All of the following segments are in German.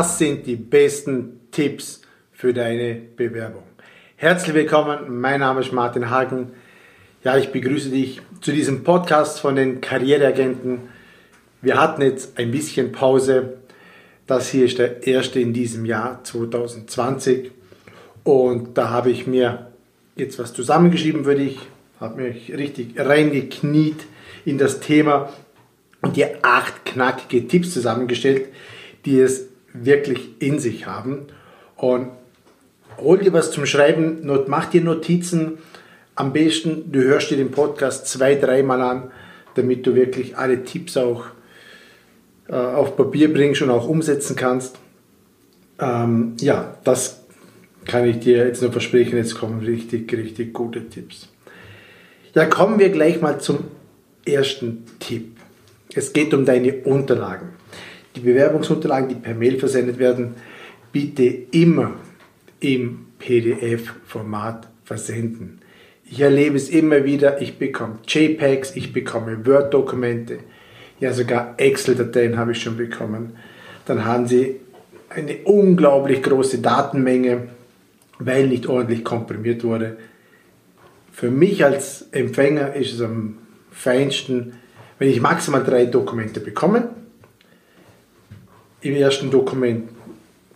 Was sind die besten Tipps für deine Bewerbung? Herzlich willkommen, mein Name ist Martin Hagen. Ja, ich begrüße dich zu diesem Podcast von den Karriereagenten. Wir hatten jetzt ein bisschen Pause. Das hier ist der erste in diesem Jahr 2020 und da habe ich mir jetzt was zusammengeschrieben für dich, habe mich richtig reingekniet in das Thema und dir acht knackige Tipps zusammengestellt, die es wirklich in sich haben. Und hol dir was zum Schreiben, mach dir Notizen. Am besten, du hörst dir den Podcast zwei, dreimal an, damit du wirklich alle Tipps auch äh, auf Papier bringst und auch umsetzen kannst. Ähm, ja, das kann ich dir jetzt nur versprechen. Jetzt kommen richtig, richtig gute Tipps. Ja, kommen wir gleich mal zum ersten Tipp. Es geht um deine Unterlagen. Die Bewerbungsunterlagen, die per Mail versendet werden, bitte immer im PDF-Format versenden. Ich erlebe es immer wieder, ich bekomme JPEGs, ich bekomme Word-Dokumente, ja sogar Excel-Dateien habe ich schon bekommen. Dann haben sie eine unglaublich große Datenmenge, weil nicht ordentlich komprimiert wurde. Für mich als Empfänger ist es am feinsten, wenn ich maximal drei Dokumente bekomme. Im ersten Dokument.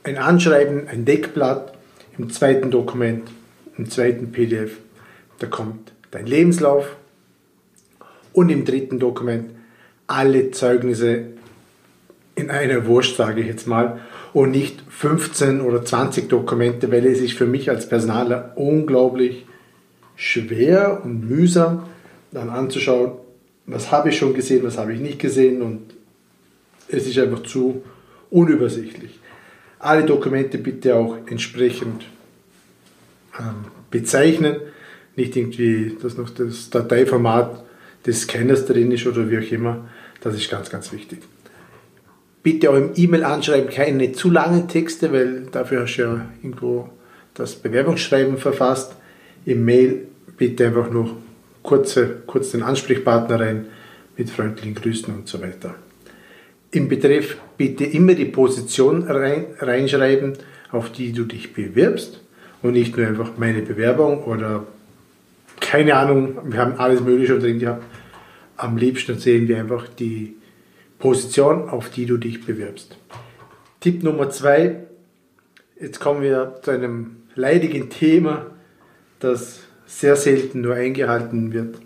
Ein Anschreiben, ein Deckblatt, im zweiten Dokument, im zweiten PDF, da kommt dein Lebenslauf und im dritten Dokument alle Zeugnisse in einer Wurst, sage ich jetzt mal, und nicht 15 oder 20 Dokumente, weil es ist für mich als Personaler unglaublich schwer und mühsam, dann anzuschauen, was habe ich schon gesehen, was habe ich nicht gesehen und es ist einfach zu unübersichtlich. Alle Dokumente bitte auch entsprechend ähm, bezeichnen, nicht irgendwie, dass noch das Dateiformat des Scanners drin ist oder wie auch immer. Das ist ganz, ganz wichtig. Bitte auch im E-Mail-Anschreiben keine zu langen Texte, weil dafür hast du ja irgendwo das Bewerbungsschreiben verfasst. Im Mail bitte einfach nur kurze, kurz den Ansprechpartner rein mit freundlichen Grüßen und so weiter. Im Betreff bitte immer die Position rein, reinschreiben, auf die du dich bewirbst und nicht nur einfach meine Bewerbung oder keine Ahnung, wir haben alles Mögliche drin gehabt. Am liebsten sehen wir einfach die Position, auf die du dich bewirbst. Tipp Nummer zwei, jetzt kommen wir zu einem leidigen Thema, das sehr selten nur eingehalten wird.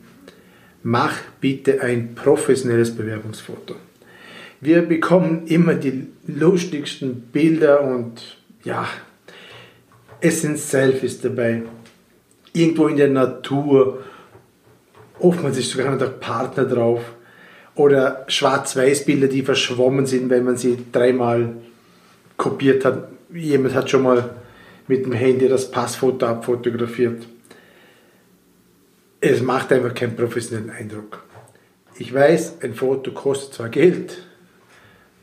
Mach bitte ein professionelles Bewerbungsfoto. Wir bekommen immer die lustigsten Bilder und ja, es sind Selfies dabei. Irgendwo in der Natur. Oftmals ist sogar noch der Partner drauf. Oder Schwarz-Weiß-Bilder, die verschwommen sind, wenn man sie dreimal kopiert hat. Jemand hat schon mal mit dem Handy das Passfoto abfotografiert es macht einfach keinen professionellen Eindruck. Ich weiß, ein Foto kostet zwar Geld,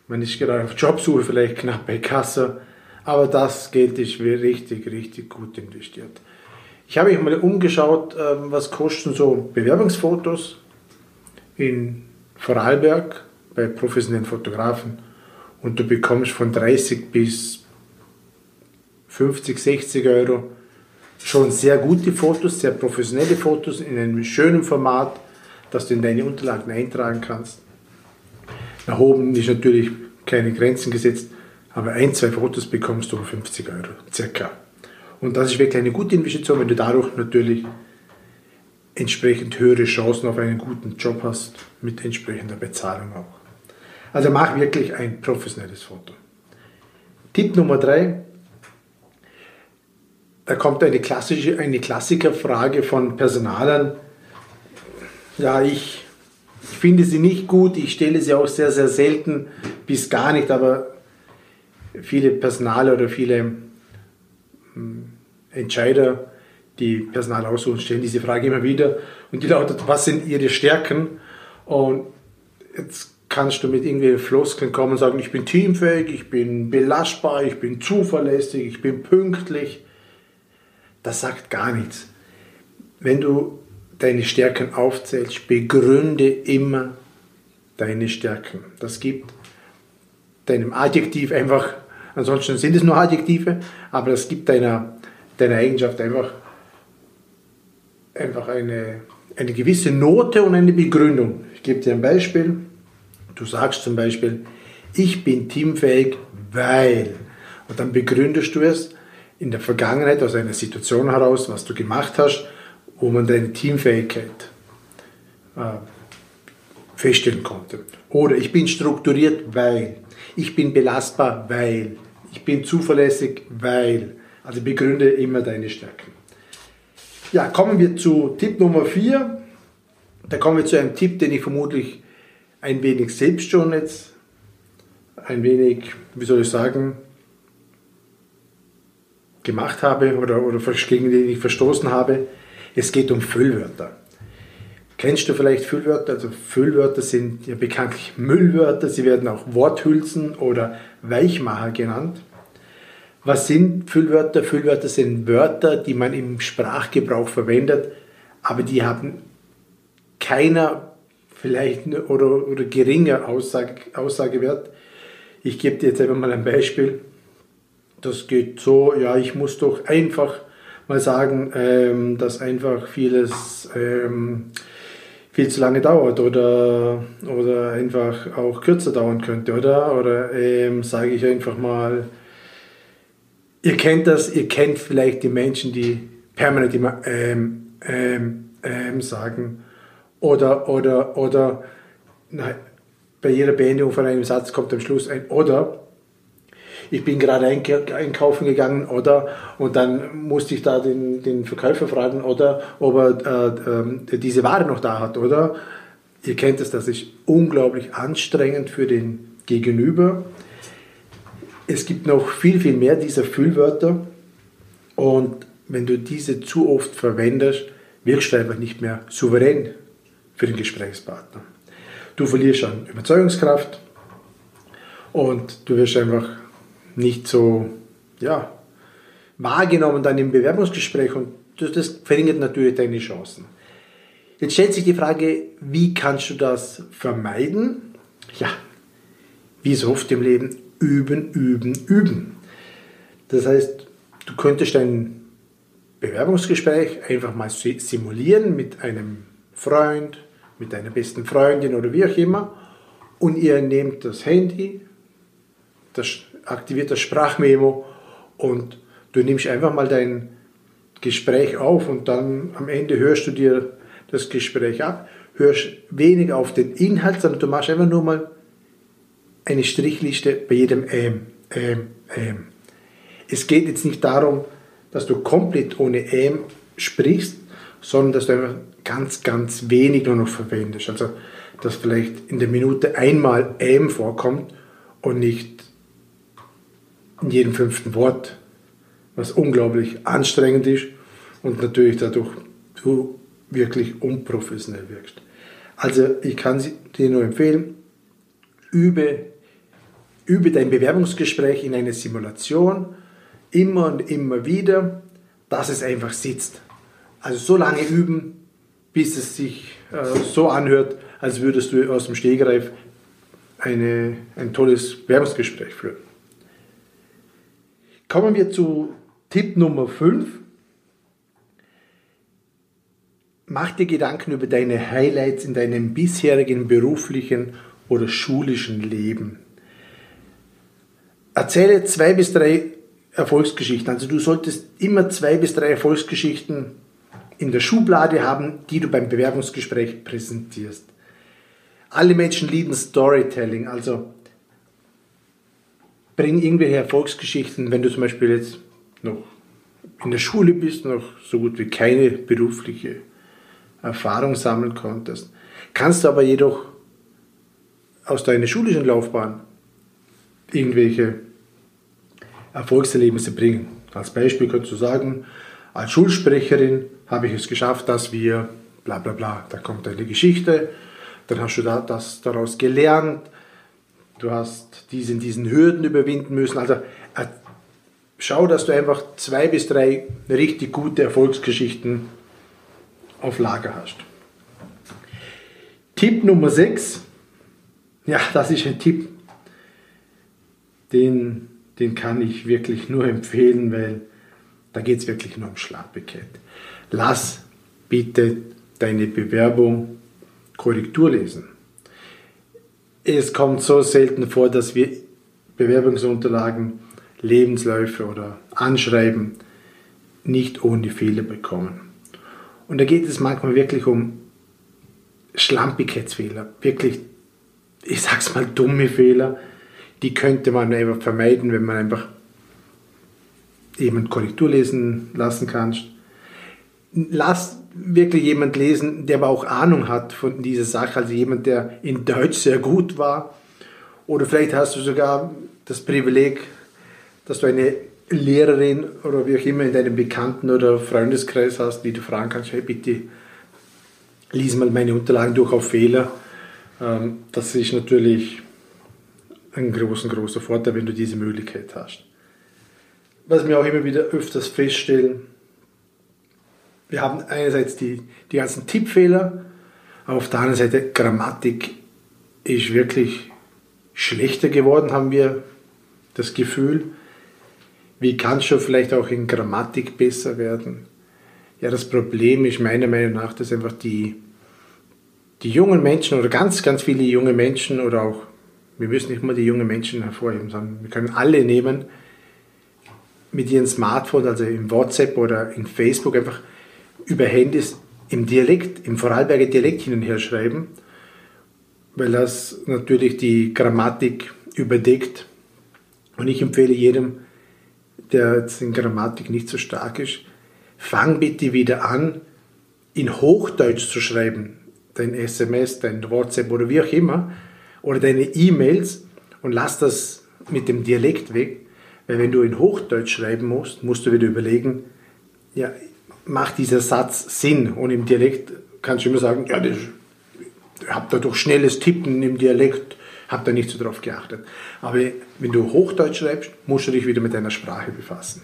man ist gerade auf Jobsuche, vielleicht knapp bei Kasse, aber das Geld ist richtig, richtig gut investiert. Ich habe mich mal umgeschaut, ähm, was kosten so Bewerbungsfotos in Vorarlberg bei professionellen Fotografen und du bekommst von 30 bis 50, 60 Euro schon sehr gute Fotos, sehr professionelle Fotos in einem schönen Format, das du in deine Unterlagen eintragen kannst. Nach oben ist natürlich keine Grenzen gesetzt, aber ein, zwei Fotos bekommst du um 50 Euro circa. Und das ist wirklich eine gute Investition, wenn du dadurch natürlich entsprechend höhere Chancen auf einen guten Job hast, mit entsprechender Bezahlung auch. Also mach wirklich ein professionelles Foto. Tipp Nummer drei, da kommt eine klassische, eine Klassikerfrage von Personalern. Ja, ich, ich finde sie nicht gut, ich stelle sie auch sehr, sehr selten bis gar nicht, aber viele Personale oder viele hm, Entscheider, die Personal aussuchen, stellen diese Frage immer wieder und die lautet, was sind ihre Stärken? Und jetzt kannst du mit irgendwelchen Floskeln kommen und sagen, ich bin teamfähig, ich bin belastbar, ich bin zuverlässig, ich bin pünktlich das sagt gar nichts. Wenn du deine Stärken aufzählst, begründe immer deine Stärken. Das gibt deinem Adjektiv einfach Ansonsten sind es nur Adjektive, aber es gibt deiner, deiner Eigenschaft einfach, einfach eine, eine gewisse Note und eine Begründung. Ich gebe dir ein Beispiel. Du sagst zum Beispiel, ich bin teamfähig, weil. Und dann begründest du es in der Vergangenheit aus einer Situation heraus, was du gemacht hast, wo man deine Teamfähigkeit äh, feststellen konnte. Oder ich bin strukturiert, weil. Ich bin belastbar, weil. Ich bin zuverlässig, weil. Also begründe immer deine Stärken. Ja, kommen wir zu Tipp Nummer 4. Da kommen wir zu einem Tipp, den ich vermutlich ein wenig selbst schon jetzt, ein wenig, wie soll ich sagen, gemacht habe oder, oder gegen den ich verstoßen habe. Es geht um Füllwörter. Kennst du vielleicht Füllwörter? Also Füllwörter sind ja bekanntlich Müllwörter, sie werden auch Worthülsen oder Weichmacher genannt. Was sind Füllwörter? Füllwörter sind Wörter, die man im Sprachgebrauch verwendet, aber die haben keiner vielleicht oder, oder geringer Aussage, Aussagewert. Ich gebe dir jetzt einfach mal ein Beispiel. Das geht so, ja, ich muss doch einfach mal sagen, ähm, dass einfach vieles ähm, viel zu lange dauert oder, oder einfach auch kürzer dauern könnte, oder? Oder ähm, sage ich einfach mal, ihr kennt das, ihr kennt vielleicht die Menschen, die permanent immer ähm, ähm, ähm, sagen. Oder, oder, oder, nein, bei jeder Beendigung von einem Satz kommt am Schluss ein oder ich bin gerade einkaufen gegangen oder und dann musste ich da den, den Verkäufer fragen oder ob er äh, äh, diese Ware noch da hat oder ihr kennt es, das ist unglaublich anstrengend für den Gegenüber. Es gibt noch viel, viel mehr dieser Füllwörter und wenn du diese zu oft verwendest, wirkst du einfach nicht mehr souverän für den Gesprächspartner. Du verlierst an Überzeugungskraft und du wirst einfach nicht so ja, wahrgenommen dann im Bewerbungsgespräch und das verringert natürlich deine Chancen. Jetzt stellt sich die Frage, wie kannst du das vermeiden? Ja, wie so oft im Leben, üben, üben, üben. Das heißt, du könntest ein Bewerbungsgespräch einfach mal simulieren mit einem Freund, mit deiner besten Freundin oder wie auch immer und ihr nehmt das Handy, das aktiviert das Sprachmemo und du nimmst einfach mal dein Gespräch auf und dann am Ende hörst du dir das Gespräch ab, hörst wenig auf den Inhalt, sondern du machst einfach nur mal eine Strichliste bei jedem Ähm, Ähm, Ähm. Es geht jetzt nicht darum, dass du komplett ohne Ähm sprichst, sondern dass du einfach ganz, ganz wenig nur noch verwendest. Also, dass vielleicht in der Minute einmal Ähm vorkommt und nicht in jedem fünften Wort, was unglaublich anstrengend ist und natürlich dadurch du wirklich unprofessionell wirkst. Also ich kann dir nur empfehlen, übe, übe dein Bewerbungsgespräch in einer Simulation immer und immer wieder, dass es einfach sitzt. Also so lange üben, bis es sich äh, so anhört, als würdest du aus dem Stehgreif eine, ein tolles Bewerbungsgespräch führen. Kommen wir zu Tipp Nummer 5. Mach dir Gedanken über deine Highlights in deinem bisherigen beruflichen oder schulischen Leben. Erzähle zwei bis drei Erfolgsgeschichten. Also du solltest immer zwei bis drei Erfolgsgeschichten in der Schublade haben, die du beim Bewerbungsgespräch präsentierst. Alle Menschen lieben Storytelling, also bring irgendwelche Erfolgsgeschichten, wenn du zum Beispiel jetzt noch in der Schule bist, noch so gut wie keine berufliche Erfahrung sammeln konntest. Kannst du aber jedoch aus deiner schulischen Laufbahn irgendwelche Erfolgserlebnisse bringen. Als Beispiel kannst du sagen, als Schulsprecherin habe ich es geschafft, dass wir bla bla bla, da kommt eine Geschichte, dann hast du das daraus gelernt, du hast diesen, diesen Hürden überwinden müssen. Also äh, schau, dass du einfach zwei bis drei richtig gute Erfolgsgeschichten auf Lager hast. Tipp Nummer 6, ja, das ist ein Tipp, den den kann ich wirklich nur empfehlen, weil da geht es wirklich nur um Schlappigkeit. Lass bitte deine Bewerbung Korrektur lesen. Es kommt so selten vor, dass wir Bewerbungsunterlagen, Lebensläufe oder Anschreiben nicht ohne Fehler bekommen. Und da geht es manchmal wirklich um Schlampigkeitsfehler, wirklich, ich sag's mal, dumme Fehler, die könnte man einfach vermeiden, wenn man einfach jemand Korrektur lesen lassen kann. Lass wirklich jemand lesen, der aber auch Ahnung hat von dieser Sache, also jemand, der in Deutsch sehr gut war. Oder vielleicht hast du sogar das Privileg, dass du eine Lehrerin oder wie auch immer in deinem Bekannten- oder Freundeskreis hast, die du fragen kannst, hey bitte, lies mal meine Unterlagen durch auf Fehler. Ähm, das ist natürlich ein großer, großer Vorteil, wenn du diese Möglichkeit hast. Was wir auch immer wieder öfters feststellen, wir haben einerseits die, die ganzen Tippfehler, auf der anderen Seite Grammatik ist wirklich schlechter geworden, haben wir das Gefühl. Wie kann es schon vielleicht auch in Grammatik besser werden? Ja, das Problem ist meiner Meinung nach, dass einfach die, die jungen Menschen oder ganz, ganz viele junge Menschen oder auch, wir müssen nicht mal die jungen Menschen hervorheben, sondern wir können alle nehmen, mit ihren Smartphones, also im WhatsApp oder in Facebook, einfach über Handys im Dialekt, im Vorarlberger Dialekt hin und her schreiben, weil das natürlich die Grammatik überdeckt. Und ich empfehle jedem, der jetzt in Grammatik nicht so stark ist, fang bitte wieder an, in Hochdeutsch zu schreiben. Dein SMS, dein WhatsApp oder wie auch immer. Oder deine E-Mails und lass das mit dem Dialekt weg. Weil wenn du in Hochdeutsch schreiben musst, musst du wieder überlegen, ja, macht dieser Satz Sinn? Und im Dialekt kannst du immer sagen, ja, das, habe da durch schnelles Tippen im Dialekt, habe da nicht so drauf geachtet. Aber wenn du Hochdeutsch schreibst, musst du dich wieder mit deiner Sprache befassen.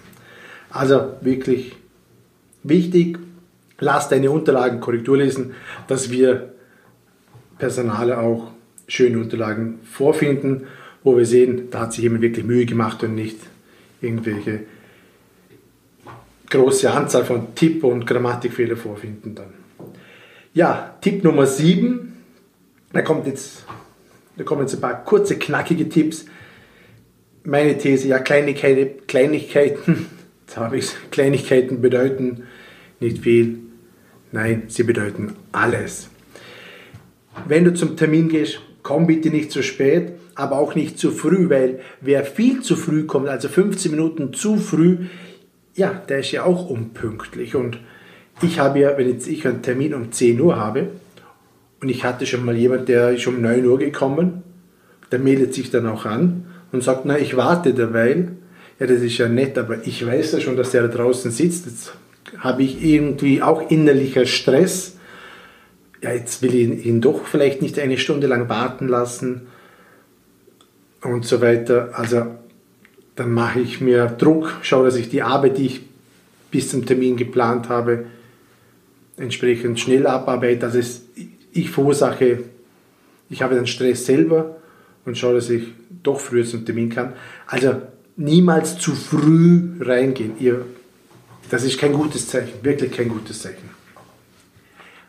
Also wirklich wichtig, lass deine Unterlagen Korrektur lesen, dass wir Personale auch schöne Unterlagen vorfinden, wo wir sehen, da hat sich jemand wirklich Mühe gemacht und nicht irgendwelche große Anzahl von Tipp- und Grammatikfehler vorfinden dann. Ja, Tipp Nummer 7, da kommt jetzt, da kommen jetzt ein paar kurze, knackige Tipps. Meine These, ja, Kleinigkeiten, Kleinigkeiten, jetzt habe ich Kleinigkeiten bedeuten nicht viel, nein, sie bedeuten alles. Wenn du zum Termin gehst, komm bitte nicht zu spät, aber auch nicht zu früh, weil wer viel zu früh kommt, also 15 Minuten zu früh, ja, der ist ja auch unpünktlich. Und ich habe ja, wenn jetzt ich einen Termin um 10 Uhr habe und ich hatte schon mal jemand, der ist um 9 Uhr gekommen, der meldet sich dann auch an und sagt, na, ich warte derweil. Ja, das ist ja nett, aber ich weiß ja schon, dass der da draußen sitzt. Jetzt habe ich irgendwie auch innerlicher Stress. Ja, jetzt will ich ihn doch vielleicht nicht eine Stunde lang warten lassen und so weiter. Also dann mache ich mir Druck, schaue, dass ich die Arbeit, die ich bis zum Termin geplant habe, entsprechend schnell abarbeite. Also es, ich verursache, ich habe den Stress selber und schaue, dass ich doch früher zum Termin kann. Also niemals zu früh reingehen. Ihr, das ist kein gutes Zeichen, wirklich kein gutes Zeichen.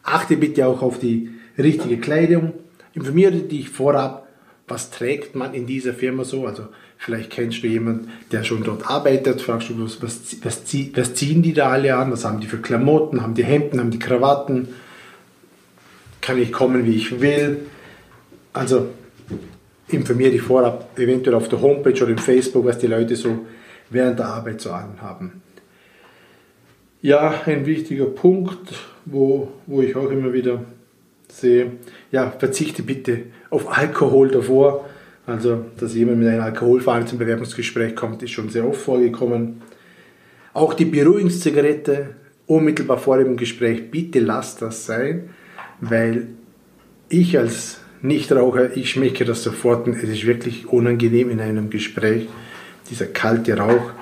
Achte bitte auch auf die richtige Kleidung. Informiere dich vorab, was trägt man in dieser Firma so. Also Vielleicht kennst du jemanden, der schon dort arbeitet, fragst du, was, was, was, ziehen die da alle an, was haben die für Klamotten, haben die Hemden, haben die Krawatten, kann ich kommen, wie ich will. Also informiere dich vorab, eventuell auf der Homepage oder im Facebook, was die Leute so während der Arbeit so anhaben. Ja, ein wichtiger Punkt, wo, wo ich auch immer wieder sehe, ja, verzichte bitte auf Alkohol davor. Also, dass jemand mit einem Alkoholfahne zum Bewerbungsgespräch kommt, ist schon sehr oft vorgekommen. Auch die Beruhigungszigarette unmittelbar vor dem Gespräch, bitte lass das sein, weil ich als Nichtraucher, ich schmecke das sofort und es ist wirklich unangenehm in einem Gespräch, dieser kalte Rauch.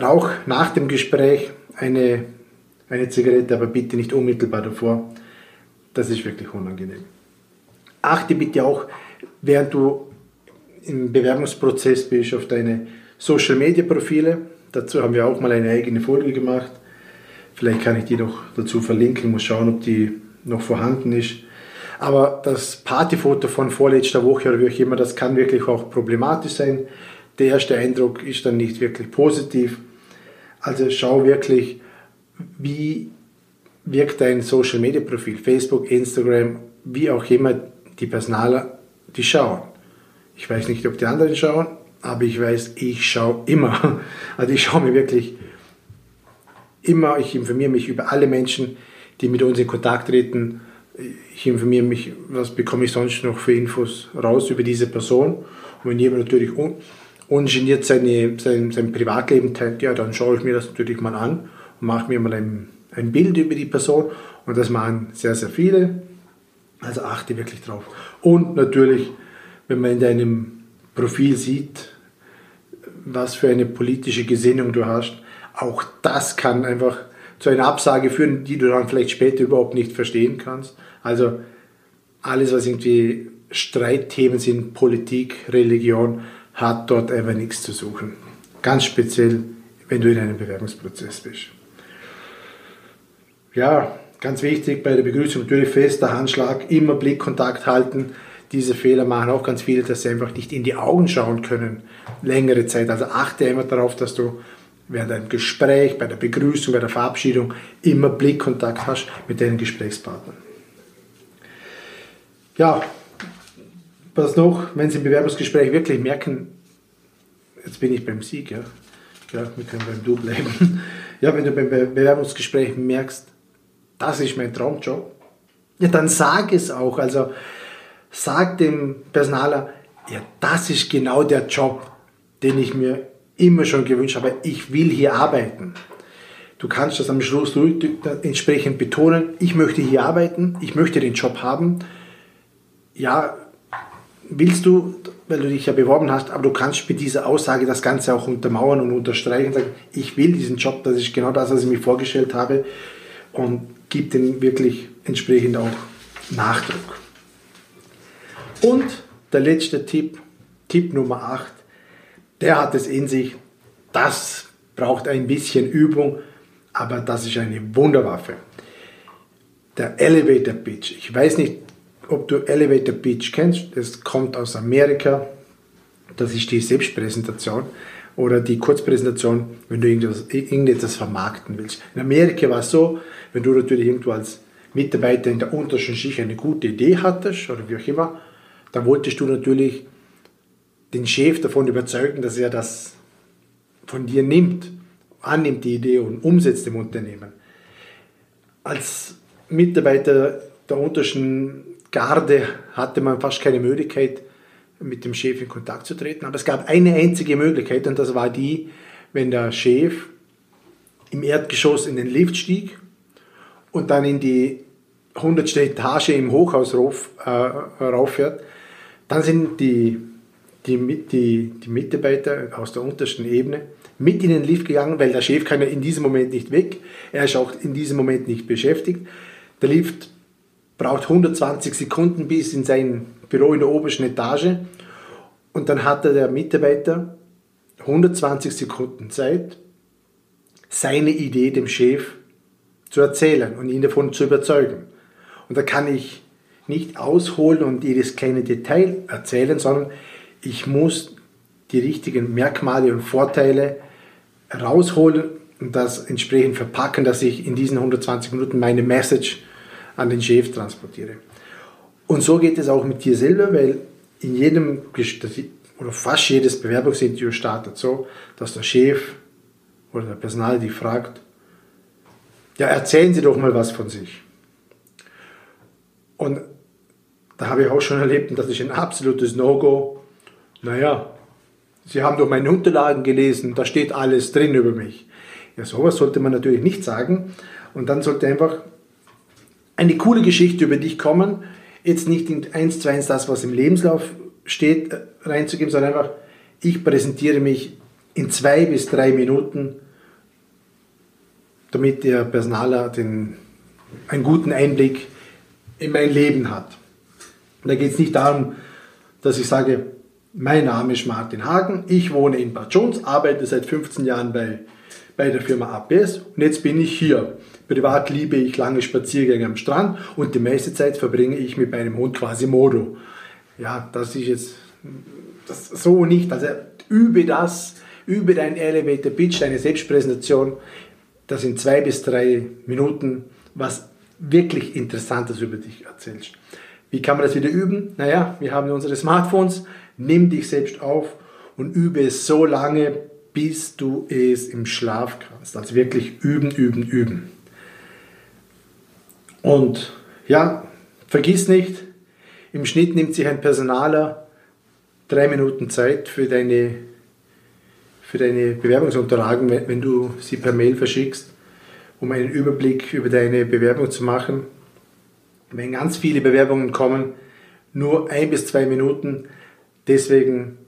Rauch nach dem Gespräch eine, eine Zigarette, aber bitte nicht unmittelbar davor. Das ist wirklich unangenehm. Achte bitte auch während du im Bewerbungsprozess bist, auf deine Social Media Profile. Dazu haben wir auch mal eine eigene Folge gemacht. Vielleicht kann ich die noch dazu verlinken, muss schauen, ob die noch vorhanden ist. Aber das Partyfoto von vorletzter Woche oder wie auch immer, das kann wirklich auch problematisch sein. Der erste Eindruck ist dann nicht wirklich positiv. Also schau wirklich, wie wirkt dein Social Media Profil, Facebook, Instagram, wie auch immer die Personaler, die schauen. Ich weiß nicht, ob die anderen schauen, aber ich weiß, ich schaue immer. Also ich schaue mir wirklich immer, ich informiere mich über alle Menschen, die mit uns in Kontakt treten. Ich informiere mich, was bekomme ich sonst noch für Infos raus über diese Person. Und wenn jemand natürlich un ungeniert seine, sein, sein Privatleben teilt, ja, dann schaue ich mir das natürlich mal an und mache mir mal ein, ein Bild über die Person. Und das machen sehr, sehr viele. Also achte wirklich drauf. Und natürlich, wenn man in deinem Profil sieht, was für eine politische Gesinnung du hast, auch das kann einfach zu einer Absage führen, die du dann vielleicht später überhaupt nicht verstehen kannst. Also alles, was irgendwie Streitthemen sind, Politik, Religion, hat dort einfach nichts zu suchen. Ganz speziell, wenn du in einem Bewerbungsprozess bist. Ja, ganz wichtig bei der Begrüßung natürlich fester Handschlag, immer Blickkontakt halten. Diese Fehler machen auch ganz viele, dass sie einfach nicht in die Augen schauen können, längere Zeit. Also achte immer darauf, dass du während einem Gespräch, bei der Begrüßung, bei der Verabschiedung immer Blickkontakt hast mit deinen Gesprächspartnern. Ja, was noch, wenn Sie im Bewerbungsgespräch wirklich merken, jetzt bin ich beim Sieg, ja, ja wir können beim Du bleiben. Ja, wenn du beim Bewerbungsgespräch merkst, das ist mein Traumjob, ja, dann sag es auch. Also sag dem Personaler, ja, das ist genau der Job, den ich mir immer schon gewünscht habe, ich will hier arbeiten. Du kannst das am Schluss entsprechend betonen, ich möchte hier arbeiten, ich möchte den Job haben. Ja, willst du, weil du dich ja beworben hast, aber du kannst mit dieser Aussage das Ganze auch untermauern und unterstreichen sagen, ich will diesen Job, das ist genau das, was ich mir vorgestellt habe und gib den wirklich entsprechend auch Nachdruck. Und der letzte Tipp, Tipp Nummer 8, der hat es in sich. Das braucht ein bisschen Übung, aber das ist eine Wunderwaffe. Der Elevator Pitch. Ich weiß nicht, ob du Elevator Pitch kennst. Das kommt aus Amerika. Das ist die Selbstpräsentation oder die Kurzpräsentation, wenn du irgendetwas, irgendetwas vermarkten willst. In Amerika war es so, wenn du natürlich irgendwo als Mitarbeiter in der untersten Schicht eine gute Idee hattest oder wie auch immer, dann wolltest du natürlich den Chef davon überzeugen, dass er das von dir nimmt, annimmt die Idee und umsetzt im Unternehmen. Als Mitarbeiter der untersten Garde hatte man fast keine Möglichkeit, mit dem Chef in Kontakt zu treten. Aber es gab eine einzige Möglichkeit und das war die, wenn der Chef im Erdgeschoss in den Lift stieg und dann in die 100. Etage im Hochhaus rauf, äh, rauffährt, dann sind die die, die, die Mitarbeiter aus der untersten Ebene mit in den Lift gegangen, weil der Chef kann ja in diesem Moment nicht weg. Er ist auch in diesem Moment nicht beschäftigt. Der Lift braucht 120 Sekunden bis in sein Büro in der obersten Etage. Und dann hatte der Mitarbeiter 120 Sekunden Zeit, seine Idee dem Chef zu erzählen und ihn davon zu überzeugen. Und da kann ich nicht ausholen und jedes kleine Detail erzählen, sondern ich muss die richtigen Merkmale und Vorteile rausholen und das entsprechend verpacken, dass ich in diesen 120 Minuten meine Message an den Chef transportiere. Und so geht es auch mit dir selber, weil in jedem oder fast jedes Bewerbungsinterview startet so, dass der Chef oder der Personal die fragt, ja, erzählen Sie doch mal was von sich. Und da habe ich auch schon erlebt, und das ist ein absolutes No-Go, naja, Sie haben doch meine Unterlagen gelesen, da steht alles drin über mich. Ja, sowas sollte man natürlich nicht sagen. Und dann sollte einfach eine coole Geschichte über dich kommen. Jetzt nicht in eins zu eins das, was im Lebenslauf steht, äh, reinzugeben, sondern einfach, ich präsentiere mich in zwei bis drei Minuten, damit der Personaler den, einen guten Einblick in mein Leben hat. Und da geht es nicht darum, dass ich sage, Mein Name ist Martin Hagen, ich wohne in Bad Jones, arbeite seit 15 Jahren bei, bei der Firma APS und jetzt bin ich hier. Privat liebe ich lange Spaziergänge am Strand und die meiste Zeit verbringe ich mit meinem Hund quasi Modo. Ja, das ist jetzt das so nicht. Also übe das, übe dein Elevator Pitch, deine Selbstpräsentation. Das sind zwei bis drei Minuten, was wirklich Interessantes über dich erzählst. Wie kann man das wieder üben? Naja, wir haben unsere Smartphones, nimm dich selbst auf und übe es so lange, bis du es im Schlaf kannst. Also wirklich üben, üben, üben. Und ja, vergiss nicht, im Schnitt nimmt sich ein Personaler drei Minuten Zeit für deine, für deine Bewerbungsunterlagen, wenn du sie per Mail verschickst, um einen Überblick über deine Bewerbung zu machen. Wenn ganz viele Bewerbungen kommen, nur ein bis zwei Minuten, Deswegen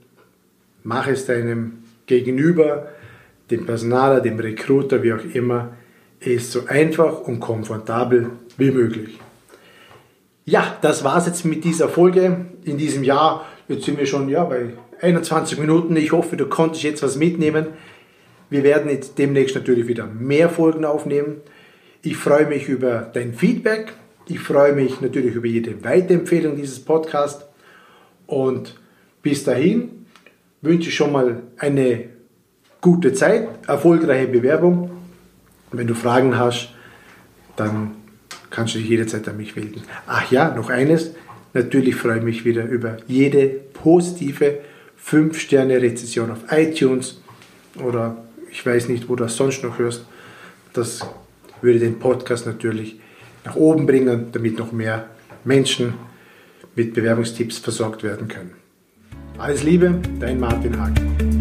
mach es deinem Gegenüber, dem Personaler, dem Recruiter, wie auch immer, es so einfach und komfortabel wie möglich. Ja, das war es jetzt mit dieser Folge in diesem Jahr. Jetzt sind wir schon ja, bei 21 Minuten. Ich hoffe, du konntest jetzt was mitnehmen. Wir werden jetzt demnächst natürlich wieder mehr Folgen aufnehmen. Ich freue mich über dein Feedback. Ich freue mich natürlich über jede Weiterempfehlung dieses Podcasts. Und bis dahin wünsche ich schon mal eine gute Zeit, erfolgreiche Bewerbung. Wenn du Fragen hast, dann kannst du dich jederzeit an mich melden. Ach ja, noch eines. Natürlich freue ich mich wieder über jede positive 5-Sterne-Rezession auf iTunes oder ich weiß nicht, wo du das sonst noch hörst. Das würde den Podcast natürlich nach oben bringen, damit noch mehr Menschen mit Bewerbungstipps versorgt werden können. Alles Liebe, dein Martin Hagen.